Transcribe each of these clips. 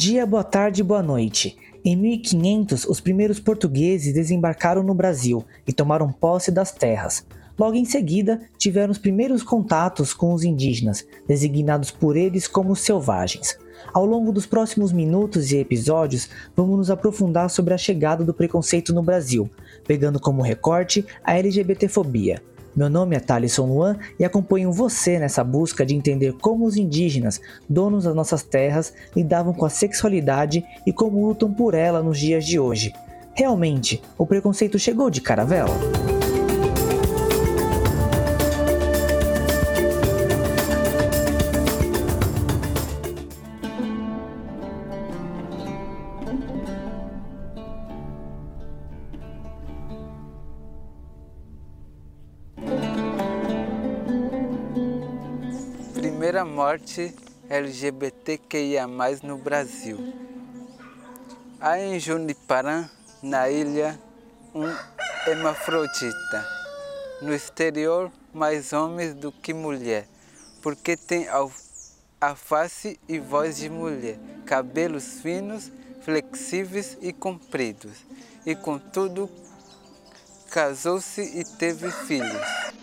dia, boa tarde, boa noite. Em 1500, os primeiros portugueses desembarcaram no Brasil e tomaram posse das terras. Logo em seguida, tiveram os primeiros contatos com os indígenas, designados por eles como selvagens. Ao longo dos próximos minutos e episódios, vamos nos aprofundar sobre a chegada do preconceito no Brasil, pegando como recorte a LGBTfobia, meu nome é Thalisson Luan e acompanho você nessa busca de entender como os indígenas, donos das nossas terras, lidavam com a sexualidade e como lutam por ela nos dias de hoje. Realmente, o preconceito chegou de caravela? Primeira morte LGBTQIA+, no Brasil. Há em Juniparã, na ilha, um hermafrodita. No exterior, mais homens do que mulher, porque tem a face e voz de mulher, cabelos finos, flexíveis e compridos, e contudo casou-se e teve filhos.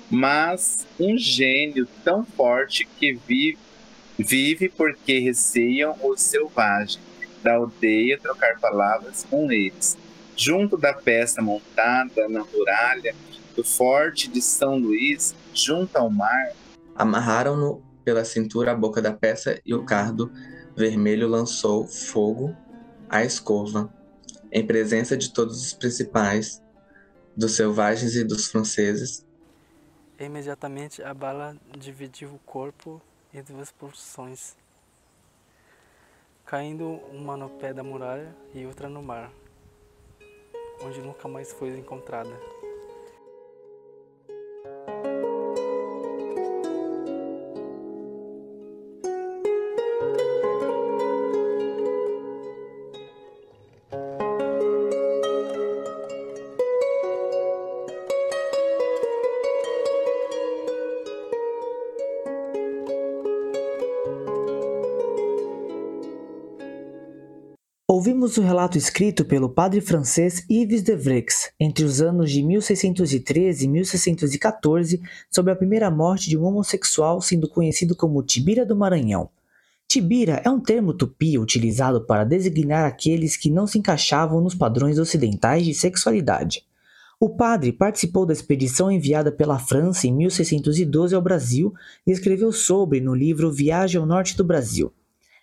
Mas um gênio tão forte que vive, vive porque receiam os selvagens da aldeia trocar palavras com eles. Junto da peça montada na muralha do forte de São Luís, junto ao mar, amarraram-no pela cintura a boca da peça e o cardo vermelho lançou fogo à escova, em presença de todos os principais dos selvagens e dos franceses. Imediatamente a bala dividiu o corpo em duas porções, caindo uma no pé da muralha e outra no mar, onde nunca mais foi encontrada. Ouvimos o relato escrito pelo padre francês Yves de Vreux entre os anos de 1613 e 1614 sobre a primeira morte de um homossexual sendo conhecido como Tibira do Maranhão. Tibira é um termo tupi utilizado para designar aqueles que não se encaixavam nos padrões ocidentais de sexualidade. O padre participou da expedição enviada pela França em 1612 ao Brasil e escreveu sobre no livro Viagem ao Norte do Brasil.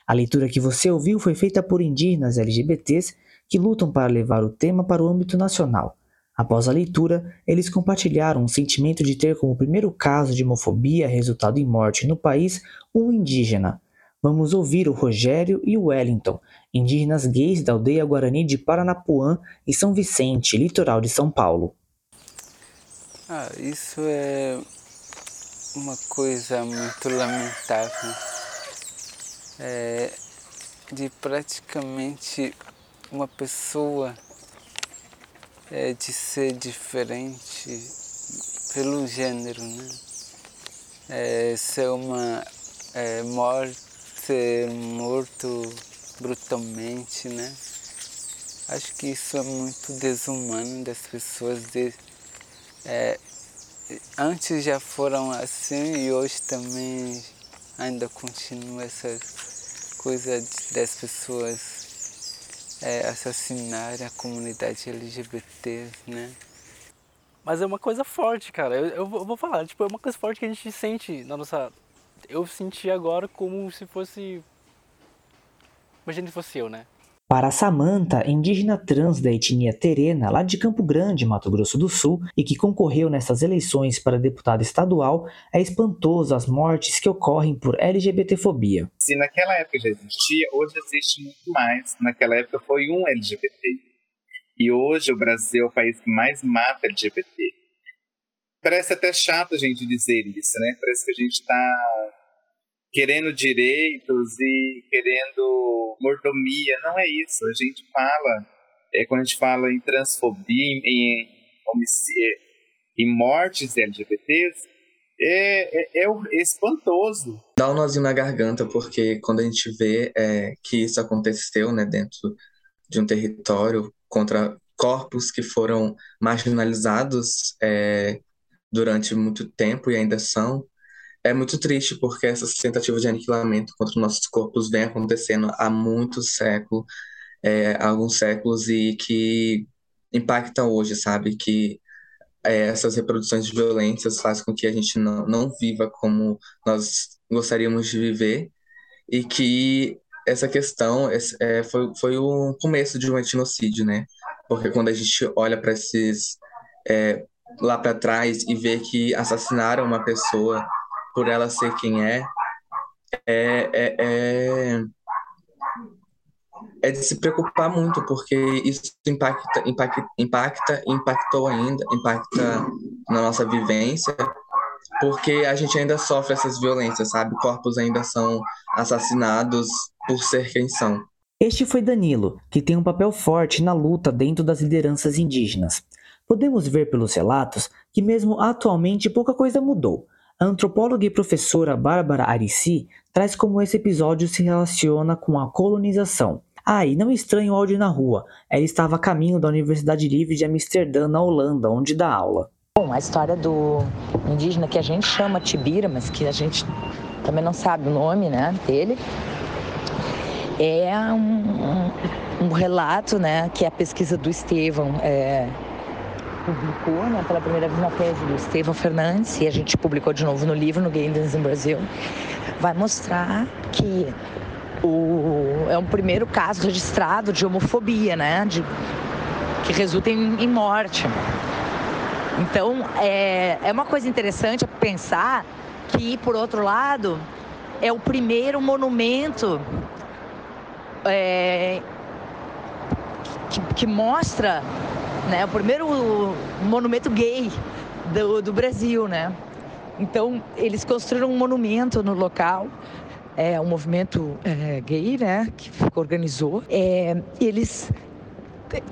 A leitura que você ouviu foi feita por indígenas LGBTs que lutam para levar o tema para o âmbito nacional. Após a leitura, eles compartilharam o sentimento de ter como primeiro caso de homofobia resultado em morte no país um indígena. Vamos ouvir o Rogério e o Wellington, indígenas gays da aldeia Guarani de Paranapuã e São Vicente, litoral de São Paulo. Ah, isso é uma coisa muito lamentável é, de praticamente uma pessoa é, de ser diferente pelo gênero, né? É, ser uma é, morte, ser morto brutalmente, né? Acho que isso é muito desumano das pessoas de, é, antes já foram assim e hoje também ainda continua essa coisa das pessoas é, assassinarem a comunidade LGBT, né? Mas é uma coisa forte, cara. Eu, eu, vou falar, tipo, é uma coisa forte que a gente sente na nossa. Eu senti agora como se fosse. Imagina se fosse eu, né? Para Samantha, indígena trans da etnia terena, lá de Campo Grande, Mato Grosso do Sul, e que concorreu nessas eleições para deputado estadual, é espantoso as mortes que ocorrem por LGBTfobia. Se naquela época já existia, hoje existe muito mais. Naquela época foi um LGBT. E hoje o Brasil é o país que mais mata LGBT. Parece até chato a gente dizer isso, né? Parece que a gente está querendo direitos e querendo mordomia. Não é isso. A gente fala, é, quando a gente fala em transfobia, em, em mortes LGBTs, é, é, é espantoso. Dá um nozinho na garganta, porque quando a gente vê é, que isso aconteceu né, dentro de um território contra corpos que foram marginalizados é, durante muito tempo e ainda são, é muito triste porque essas tentativas de aniquilamento contra nossos corpos vem acontecendo há muitos séculos, é, alguns séculos e que impactam hoje, sabe? Que é, essas reproduções de violências fazem com que a gente não, não viva como nós gostaríamos de viver e que essa questão é, foi, foi o começo de um etnocídio, né? Porque quando a gente olha para esses é, lá para trás e vê que assassinaram uma pessoa por ela ser quem é, é, é, é, é de se preocupar muito, porque isso impacta, impacta, impacta, impactou ainda, impacta na nossa vivência, porque a gente ainda sofre essas violências, sabe? Corpos ainda são assassinados por ser quem são. Este foi Danilo, que tem um papel forte na luta dentro das lideranças indígenas. Podemos ver pelos relatos que, mesmo atualmente, pouca coisa mudou. A antropóloga e professora Bárbara Arici traz como esse episódio se relaciona com a colonização. Ah, e não estranhe o áudio na rua. Ela estava a caminho da Universidade Livre de Amsterdã, na Holanda, onde dá aula. Bom, a história do indígena que a gente chama Tibira, mas que a gente também não sabe o nome né, dele, é um, um, um relato né, que a pesquisa do Estevão é, publicou né, pela primeira vez na tese do Estevão Fernandes, e a gente publicou de novo no livro, no Gaydens in Brasil, vai mostrar que o, é um primeiro caso registrado de homofobia, né? De, que resulta em, em morte. Então, é, é uma coisa interessante pensar que, por outro lado, é o primeiro monumento é, que, que, mostra, né, o primeiro monumento gay do, do Brasil, né? Então, eles construíram um monumento no local é um movimento é, gay, né, que organizou. É, eles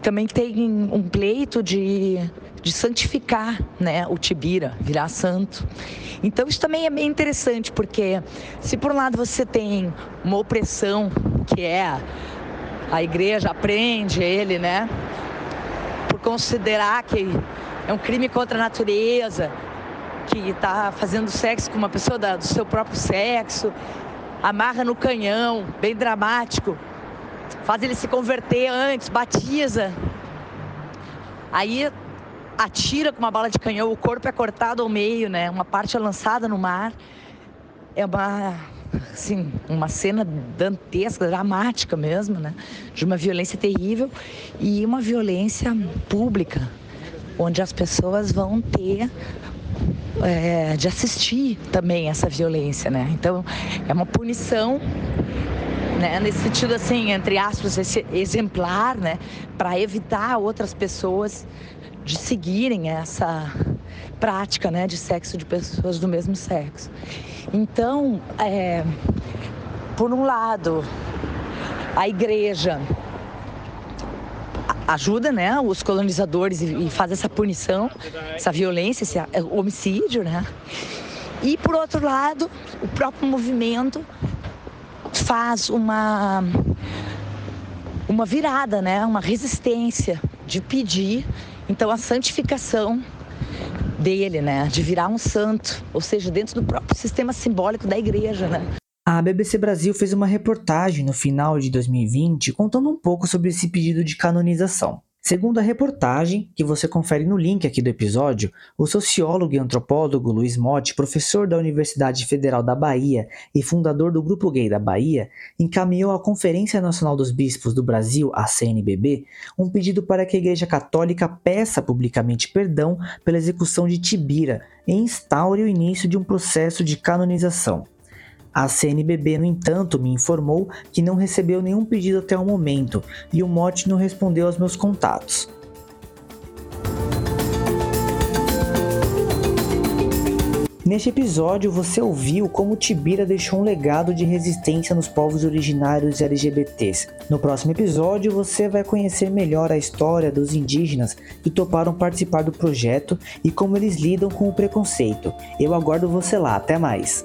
também têm um pleito de, de santificar né, o Tibira, virar santo. Então isso também é bem interessante, porque se por um lado você tem uma opressão, que é a igreja aprende ele, né, considerar que é um crime contra a natureza, que está fazendo sexo com uma pessoa da, do seu próprio sexo, amarra no canhão, bem dramático. Faz ele se converter antes, batiza. Aí atira com uma bala de canhão, o corpo é cortado ao meio, né? Uma parte é lançada no mar. É uma assim, uma cena dantesca, dramática mesmo, né? De uma violência terrível e uma violência pública, onde as pessoas vão ter é, de assistir também essa violência, né? Então é uma punição, né? Nesse sentido assim, entre aspas, exemplar, né? Para evitar outras pessoas de seguirem essa prática, né? De sexo de pessoas do mesmo sexo. Então, é, por um lado, a igreja ajuda né, os colonizadores e, faz essa punição, essa violência, esse é, homicídio, né? E por outro lado, o próprio movimento faz uma uma virada, né? Uma resistência de pedir então a santificação dele, né? De virar um santo, ou seja, dentro do próprio sistema simbólico da igreja, né? A BBC Brasil fez uma reportagem no final de 2020 contando um pouco sobre esse pedido de canonização. Segundo a reportagem, que você confere no link aqui do episódio, o sociólogo e antropólogo Luiz Motti, professor da Universidade Federal da Bahia e fundador do Grupo Gay da Bahia, encaminhou à Conferência Nacional dos Bispos do Brasil, a CNBB, um pedido para que a Igreja Católica peça publicamente perdão pela execução de Tibira e instaure o início de um processo de canonização. A CNBB, no entanto, me informou que não recebeu nenhum pedido até o momento e o Mote não respondeu aos meus contatos. Neste episódio, você ouviu como Tibira deixou um legado de resistência nos povos originários e LGBTs. No próximo episódio, você vai conhecer melhor a história dos indígenas que toparam participar do projeto e como eles lidam com o preconceito. Eu aguardo você lá, até mais!